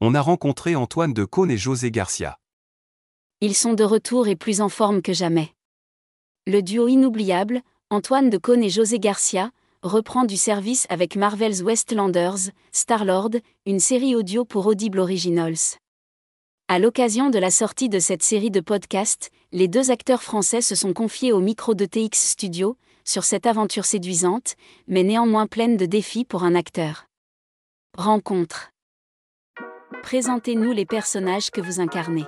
on a rencontré Antoine de Caunes et José Garcia. Ils sont de retour et plus en forme que jamais. Le duo inoubliable, Antoine de Caunes et José Garcia, reprend du service avec Marvel's Westlanders, Star-Lord, une série audio pour Audible Originals. À l'occasion de la sortie de cette série de podcasts, les deux acteurs français se sont confiés au micro de TX Studio, sur cette aventure séduisante, mais néanmoins pleine de défis pour un acteur. Rencontre. Présentez-nous les personnages que vous incarnez.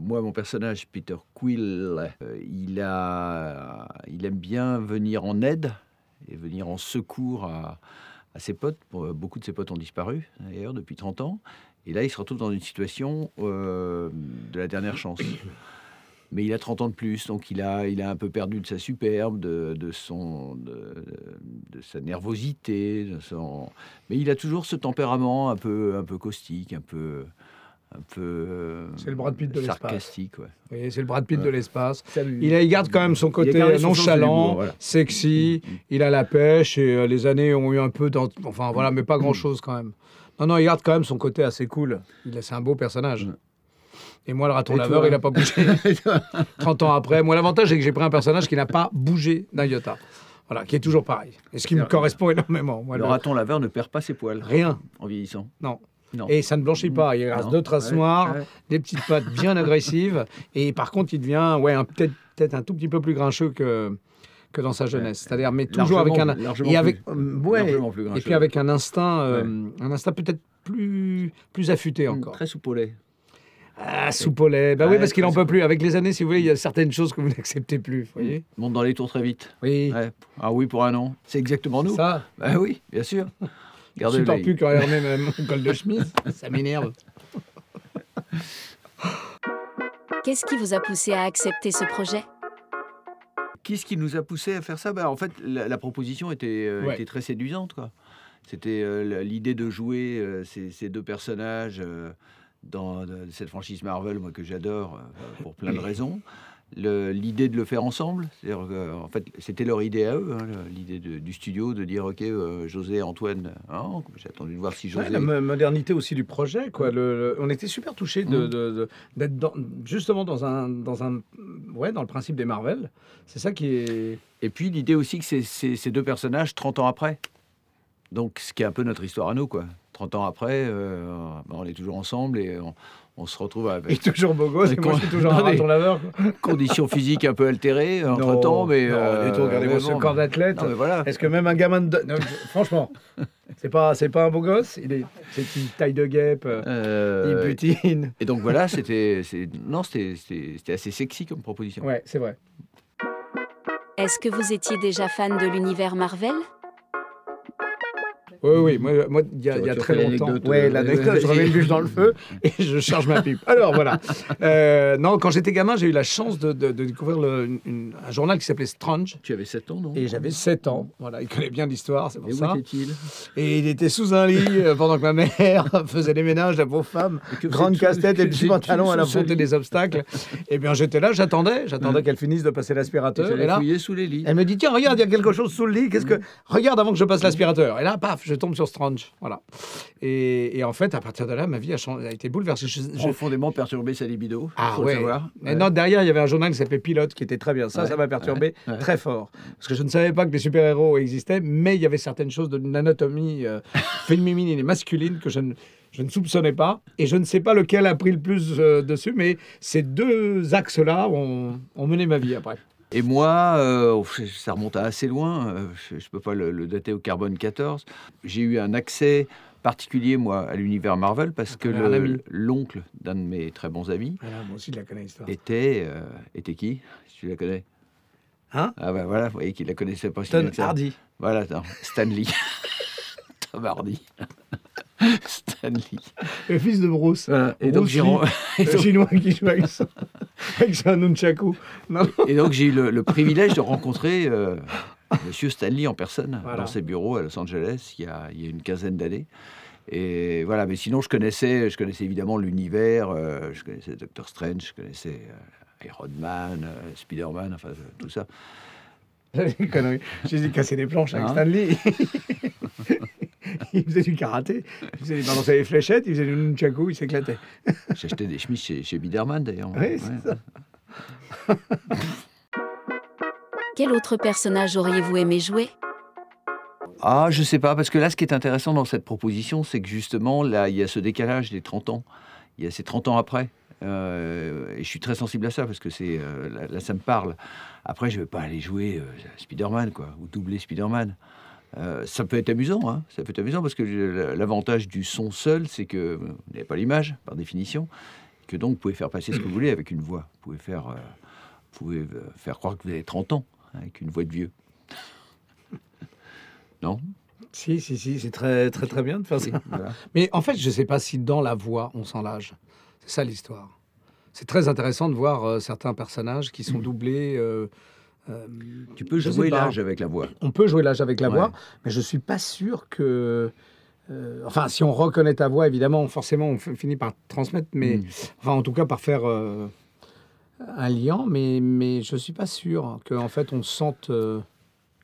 Moi, mon personnage, Peter Quill, euh, il, a, il aime bien venir en aide et venir en secours à, ses potes. Bon, Beaucoup de ses potes ont disparu, d'ailleurs, depuis 30 ans. Et là, il se retrouve dans une situation euh, de la dernière chance. Mais il a 30 ans de plus, donc il a, il a un peu perdu de sa superbe, de, de son, de, de sa nervosité. De son... Mais il a toujours ce tempérament un peu, un peu caustique, un peu, un peu euh, C'est le Brad Pitt de l'espace. sarcastique. Ouais. Oui, c'est le Brad Pitt de l'espace. Il, garde quand même son côté nonchalant, l'humour, voilà. sexy. Il a la pêche et euh, les années ont eu un peu. Enfin voilà, mais pas grand chose quand même. Non, non, il garde quand même son côté assez cool. C'est un beau personnage. Et moi, le raton Et laveur, toi il n'a pas bougé. 30 ans après. Moi, l'avantage, c'est que j'ai pris un personnage qui n'a pas bougé d'un iota. Voilà, qui est toujours pareil. Et ce qui me correspond énormément. Moi, le le- raton laveur ne perd pas ses poils Rien. en vieillissant. Non. Non. Et ça ne blanchit pas. Il reste Non. deux traces Ouais, noires, ouais. des petites pattes bien agressives. Et par contre, il devient ouais, peut-être peut-être un tout petit peu plus grincheux que, que dans sa jeunesse. C'est-à-dire, mais toujours avec un. Et, avec, plus- euh, ouais, plus et puis avec un instinct, euh, un instinct peut-être plus, plus affûté encore. Très soupolé. Ah, soupolé. Bah oui, parce qu'il très en peut plus. Avec les années, si vous voulez, il y a certaines choses que vous n'acceptez plus. Vous voyez Monte dans les tours très vite. Oui. Ouais. Ah oui, pour un an. C'est exactement nous. Ça, Bah oui, bien sûr. je Gardez supporte plus quand Hermé mon col de chemise. Ça m'énerve. Qu'est-ce qui vous a poussé à accepter ce projet? Qu'est-ce qui nous a poussé à faire ça? Bah, En fait, la, la proposition était, euh, Ouais. était très séduisante. quoi. C'était euh, l'idée de jouer euh, ces, ces deux personnages euh, dans euh, cette franchise Marvel, moi que j'adore euh, pour plein de raisons. L'idée de le faire ensemble, en fait, c'était leur idée à eux, hein, l'idée du studio de dire ok, euh, José, Antoine, hein, j'ai attendu de voir si José. Ouais, la mo- modernité aussi du projet. Quoi. Le- le- on était super touchés de, Mm. de- de- d'être justement dans un, dans, un, ouais, dans le principe des Marvel. C'est ça qui est. Et puis l'idée aussi que ces deux personnages 30 ans après. Donc ce qui est un peu notre histoire à nous, quoi. 30 ans après, euh, ben, on est toujours ensemble et on, on se retrouve Et avec toujours beau gosse, Mais et moi je suis toujours un Non, mais- raton laveur. conditions physiques un peu altérées entre temps, mais. non, euh, et tout, regardez-moi mais ce corps d'athlète. voilà. Est-ce que même un gamin de. non, franchement, c'est pas, c'est pas un beau gosse. Il est, c'est une taille de guêpe. euh, Euh, il butine. et donc voilà, c'était, c'est- non, c'était, c'était c'était assez sexy comme proposition. Ouais, c'est vrai. Est-ce que vous étiez déjà fan de l'univers Marvel? Oui, oui, moi, moi, il y a, Tu- il y a tu très longtemps. l'anecdote, Ouais, euh, l'anecdote, je remets une bûche dans le feu et je charge ma pipe. Alors voilà. Euh, non, quand j'étais gamin, j'ai eu la chance de, de- de découvrir le- une- une- un journal qui s'appelait Strange. Tu avais 7 ans, non? Et j'avais 7 ans. Voilà, il connaît bien l'histoire, c'est pour Et où ça. était-il? Et il était sous un lit euh, pendant que ma mère faisait les ménages, la pauvre femme. Et que Grande casse-tête et petit pantalon, ce affrontait lit? des obstacles. Et bien j'étais là, j'attendais, j'attendais qu'elle finisse de passer l'aspirateur. Et là, sous les lits. elle me dit tiens regarde il y a quelque chose sous le lit qu'est-ce que regarde avant que je passe l'aspirateur et là paf je tombe sur Strange voilà. Et, et en fait à partir de là ma vie a, changé- a été bouleversée. Je- je- Profondément perturbé sa libido. ah faut ouais. le savoir. Ouais. non derrière il y avait un journal qui s'appelait Pilote qui était très bien. Ça Ouais, ça m'a perturbé ouais, très fort. Parce que je ne savais pas que les super héros existaient mais il y avait certaines choses d'une anatomie euh, féminine et masculine que je ne je ne soupçonnais pas. Et je ne sais pas lequel a pris le plus euh, dessus mais ces deux axes là ont, ont mené ma vie après Et moi, euh, ça remonte à assez loin, euh, je ne peux pas le, le dater au carbone 14. J'ai eu un accès particulier, moi, à l'univers Marvel, parce que l'oncle d'un de mes très bons amis voilà, moi aussi je la connais était, euh, était qui? Si tu la connais Hein? Ah ben voilà, vous voyez qu'il la connaissait pas ça. Hardy Voilà, Stanley. Tom Hardy. Stanley. le fils de Bruce Voilà. Et donc j'ai chinois qui joue avec son, avec son nunchaku. Non, et donc j'ai eu le, le privilège de rencontrer euh, Monsieur Stanley en personne Voilà. dans ses bureaux à Los Angeles il y a, il y a une quinzaine d'années. Et voilà, mais sinon je connaissais, je connaissais évidemment l'univers, euh, je connaissais Doctor Strange, je connaissais euh, Iron Man, euh, Spider-Man, enfin tout ça. J'ai dit casser des planches avec Hein Stanley. il faisait du karaté, il faisait balancer les fléchettes, il faisait du nunchaku, il s'éclatait. Acheté des chemises chez, chez Biderman d'ailleurs. Oui, c'est ça. Quel autre personnage auriez-vous aimé jouer? Ah, je sais pas, parce que là, ce qui est intéressant dans cette proposition, c'est que justement, là, il y a ce décalage des 30 ans. Il y a ces 30 ans après. Euh, et je suis très sensible à ça, parce que c'est euh, là, là, ça me parle. Après, je vais pas aller jouer euh, Spider-Man, quoi, ou doubler Spider-Man. Euh, ça peut être amusant, hein, ça peut être amusant, parce que l'avantage du son seul, c'est que vous n'avez pas l'image, par définition, que donc vous pouvez faire passer ce que vous voulez avec une voix. Vous pouvez faire, euh, vous pouvez euh, faire croire que vous avez 30 ans, hein, avec une voix de vieux. Non? Si, si, si, c'est très, très, très bien de faire ça. Voilà. Mais en fait, je ne sais pas si dans la voix, on sent l'âge. C'est ça l'histoire. C'est très intéressant de voir euh, certains personnages qui sont doublés. Euh, Tu peux jouer l'âge avec la voix. on peut jouer l'âge avec la Ouais. voix, mais je ne suis pas sûr que. euh, enfin, si on reconnaît ta voix, évidemment, forcément, on finit par transmettre, mais Mm. enfin, en tout cas, par faire euh, un lien, mais, mais je ne suis pas sûr qu'en fait, on sente.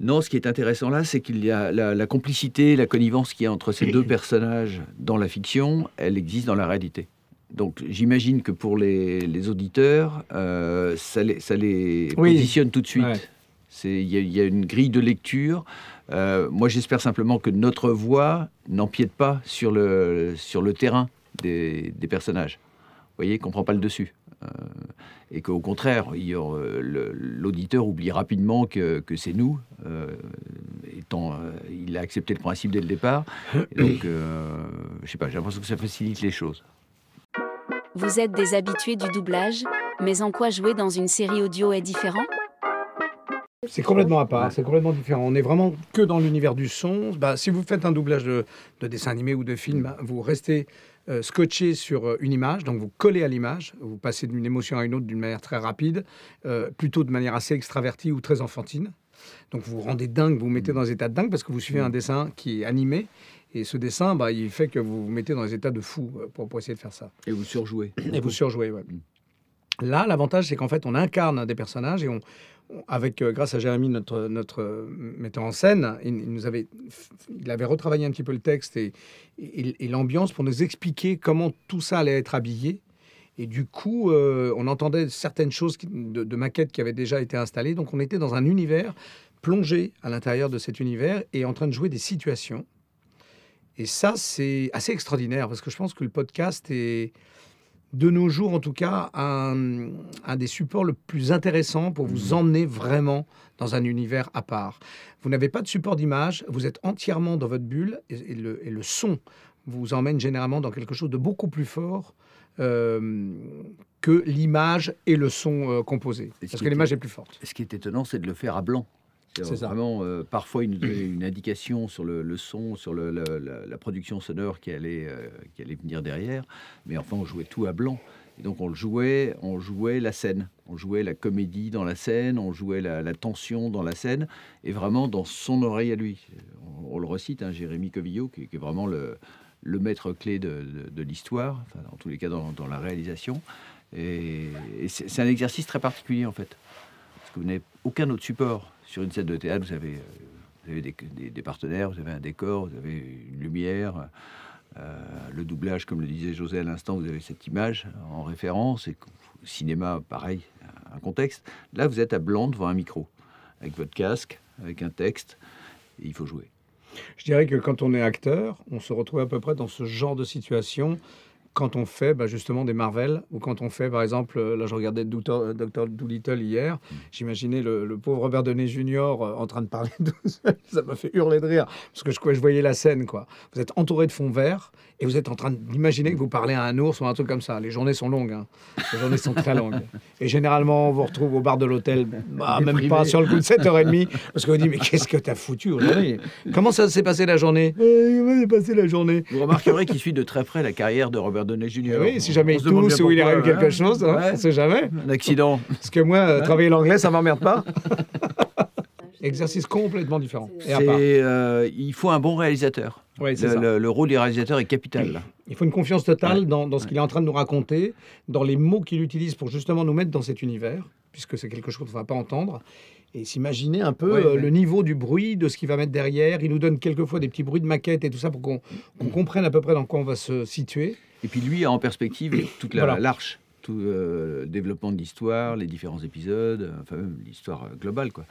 Non, ce qui est intéressant là, c'est qu'il y a la, la complicité, la connivence qu'il y a entre ces deux personnages dans la fiction, elle existe dans la réalité. Donc j'imagine que pour les, les auditeurs, euh, ça les, ça les Oui. positionne tout de suite. Ouais. Il y, a- il y a une grille de lecture. Euh, moi, j'espère simplement que notre voix n'empiète pas sur le, sur le terrain des, des personnages. Vous voyez, qu'on ne prend pas le dessus. Euh, et qu'au contraire, l'auditeur oublie rapidement que, que c'est nous, euh, étant, il a accepté le principe dès le départ. Et donc, je sais pas, j'ai l'impression que ça facilite les choses. Vous êtes des habitués du doublage, mais en quoi jouer dans une série audio est différent? C'est complètement à part, c'est complètement différent. On est vraiment que dans l'univers du son. Bah, si vous faites un doublage de, de dessin animé ou de film, bah, vous restez euh, scotché sur euh, une image, donc vous collez à l'image, vous passez d'une émotion à une autre d'une manière très rapide, euh, plutôt de manière assez extravertie ou très enfantine. Donc vous vous rendez dingue, vous vous mettez dans des états de dingue parce que vous suivez un dessin qui est animé. Et ce dessin, bah, il fait que vous vous mettez dans des états de fou euh, pour, pour essayer de faire ça. Et vous surjouez. Et vous surjouez, ouais. Là, l'avantage, c'est qu'en fait, on incarne des personnages et on, avec, euh, grâce à Jérémy, notre, notre euh, metteur en scène, il, il nous avait, il avait retravaillé un petit peu le texte et, et- et l'ambiance pour nous expliquer comment tout ça allait être habillé. Et du coup, euh, on entendait certaines choses de, de maquettes qui avaient déjà été installées. Donc, on était dans un univers plongé à l'intérieur de cet univers et en train de jouer des situations. Et ça, c'est assez extraordinaire parce que je pense que le podcast est, de nos jours en tout cas, un, un des supports le plus intéressants pour vous emmener vraiment dans un univers à part. Vous n'avez pas de support d'image, vous êtes entièrement dans votre bulle et, et le, et le son vous emmène généralement dans quelque chose de beaucoup plus fort euh, que l'image et le son euh, composé. Et ce Parce que l'image est plus forte. Ce qui est étonnant, c'est de le faire à blanc. C'est. Vraiment, euh, parfois, il nous donnait une indication sur le, le son, sur le- le- la, la production sonore qui allait, euh, qui allait venir derrière. Mais enfin, on jouait tout à blanc. Et donc, on le jouait, on jouait la scène. On jouait la comédie dans la scène, on jouait la, la tension dans la scène, et vraiment dans son oreille à lui. On, on le recite, hein, Jérémy Covillo, qui, qui est vraiment le, le maître clé de, de- de l'histoire, enfin, en tous les cas dans, dans la réalisation. Et, c'est un exercice très particulier, en fait parce que vous n'avez aucun autre support. Sur une scène de théâtre, vous avez, euh, des, partenaires, vous avez un décor, vous avez une lumière, euh, le doublage, comme le disait José à l'instant, vous avez cette image en référence, et cinéma, pareil, un contexte. Là, vous êtes à blanc devant un micro, avec votre casque, avec un texte, et il faut jouer. Je dirais que quand on est acteur, on se retrouve à peu près dans ce genre de situation quand on fait bah, justement des Marvel ou quand on fait, par exemple, euh, là je regardais Dr. Dr. Doolittle hier, j'imaginais le, le pauvre Robert Downey Jr. euh, en train de parler tout seul. Ça m'a fait hurler de rire parce que je, voyais la scène. quoi. Vous êtes entouré de fond vert et vous êtes en train d'imaginer que vous parlez à un ours ou un truc comme ça. Les journées sont longues. hein. Les journées sont très longues. Et généralement, on vous retrouve au bar de l'hôtel, bah, même pas sur le coup de 7h30 parce qu'on vous dit Mais qu'est-ce que t'as foutu aujourd'hui? Comment ça s'est passé la journée? Comment s'est passé la journée? Vous remarquerez qu'il suit de très près la carrière de Robert Downey Jr. Eh Oui, si jamais On il tousse ou il arrive quelque hein. chose, hein, on sait jamais. Un accident. Parce que moi, euh, travailler l'anglais, ça m'emmerde pas. Exercice complètement différent. Et à part. C'est, euh, il faut un bon réalisateur. Ouais, Le, ça. le- le rôle du réalisateur est capital. Il faut une confiance totale Ouais. dans, dans ce qu'il est en train de nous raconter, dans les mots qu'il utilise pour justement nous mettre dans cet univers, puisque c'est quelque chose qu'on ne va pas entendre. et s'imaginer un peu Ouais, euh, ouais. le niveau du bruit, de ce qu'il va mettre derrière. Il nous donne quelquefois des petits bruits de maquette et tout ça pour qu'on qu'on comprenne à peu près dans quoi on va se situer. Et puis lui a en perspective toute la Voilà. l'arche, tout euh, le développement de l'histoire, les différents épisodes, euh, enfin même l'histoire euh, globale quoi.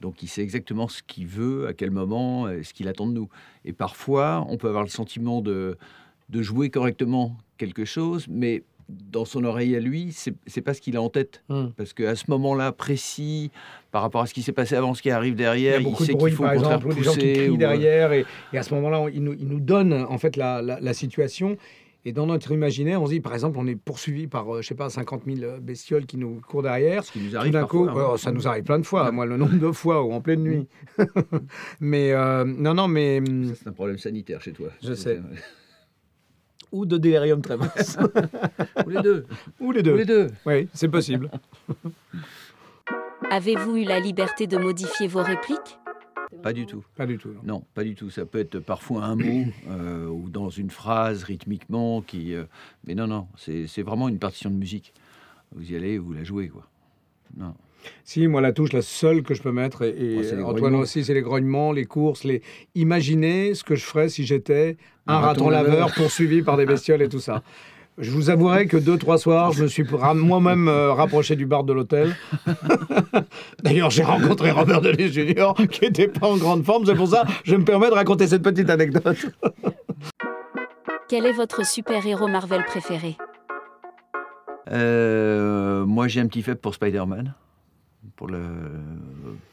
Donc il sait exactement ce qu'il veut, à quel moment, euh, ce qu'il attend de nous. Et parfois, on peut avoir le sentiment de, de jouer correctement quelque chose, mais dans son oreille à lui, c'est c'est pas ce qu'il a en tête. Parce qu'à ce moment-là précis, par rapport à ce qui s'est passé avant, ce qui arrive Il y derrière, a il, beaucoup sait de qu'il bruit, faut par exemple, des gens qui crient ou, euh, derrière. Et, et à ce moment-là, on- il nous, il nous donne en fait la, la- la situation. Et dans notre imaginaire, on se dit, par exemple, on est poursuivi par, euh, je sais pas, 50 000 bestioles qui nous courent derrière. Ce qui nous Tout arrive d'un coup, parfois, hein. oh, ça nous arrive plein de fois. Ouais. Moi, le nombre de fois où en pleine nuit. mais euh, non, non, mais hum, c'est un problème sanitaire chez toi. Je sais. ou de délirium tremens, Ou les deux. ou les Ou deux. les deux. Oui, c'est possible. Avez-vous eu la liberté de modifier vos répliques? Pas du tout. Pas du tout. non. Non, pas du tout. Ça peut être parfois un mot euh, ou dans une phrase rythmiquement qui. euh, mais non, non, c'est vraiment une partition de musique. Vous y allez, vous la jouez quoi. Non. Si, moi, la touche, la seule que je peux mettre, et, Oh, Antoine aussi, c'est les grognements, les courses, les... Imaginez ce que je ferais si j'étais un Un raton laveur. poursuivi par des bestioles et tout ça. Je vous avouerai que deux, trois soirs, je me suis moi-même euh, rapproché du bar de l'hôtel. D'ailleurs, j'ai rencontré Robert Denis Jr., qui n'était pas en grande forme. C'est pour ça que je me permets de raconter cette petite anecdote. Quel est votre super-héros Marvel préféré? Euh, moi, j'ai un petit faible pour Spider-Man, pour, le,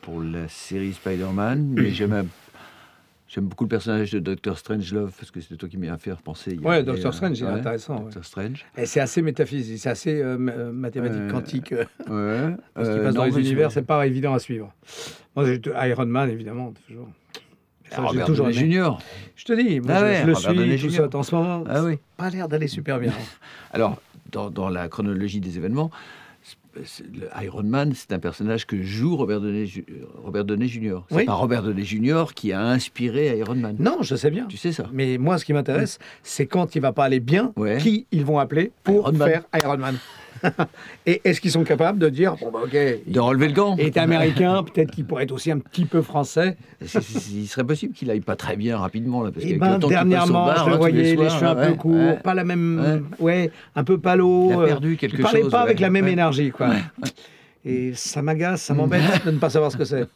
pour la série Spider-Man, mais j'aime un- J'aime beaucoup le personnage de Doctor Strangelove parce que c'est toi qui m'y as fait repenser. il Ouais, Doctor Strange, il est intéressant, ouais. Doctor Strange. Et c'est assez métaphysique, c'est assez euh, euh, mathématique, Euh, quantique. Ouais. parce qu'il passe dans non, les univers, c'est- pas évident à suivre. Moi, Iron Man, évidemment, toujours. Ça, j'ai Robert toujours Downey. Jr. Je te dis, moi, Ah je, ouais, je le Robert suis, tout ça. En ce moment, Ah oui. pas l'air d'aller super bien. Alors, dans, dans la chronologie des événements, Iron Man, c'est un personnage que joue Robert Downey, Ju- Robert Downey Jr. C'est Oui. pas Robert Downey Jr. qui a inspiré Iron Man. non, je sais bien. Tu sais ça Mais moi, ce qui m'intéresse, c'est quand il va pas aller bien, Ouais. qui ils vont appeler pour Iron faire Iron Man. Et est-ce qu'ils sont capables de dire, bon, bah, ok, De relever le gant. est américain, peut-être qu'il pourrait être aussi un petit peu français. Il serait possible qu'il aille pas très bien rapidement là, parce Et qu'avec ben, dernièrement, bar, je hein, le voyais, les, cheveux un ouais, peu courts, ouais. pas la même, ouais, un peu palo. Il a perdu quelque il parlait chose, pas avec la même énergie, quoi. Et ça m'agace, ça m'embête de ne pas savoir ce que c'est.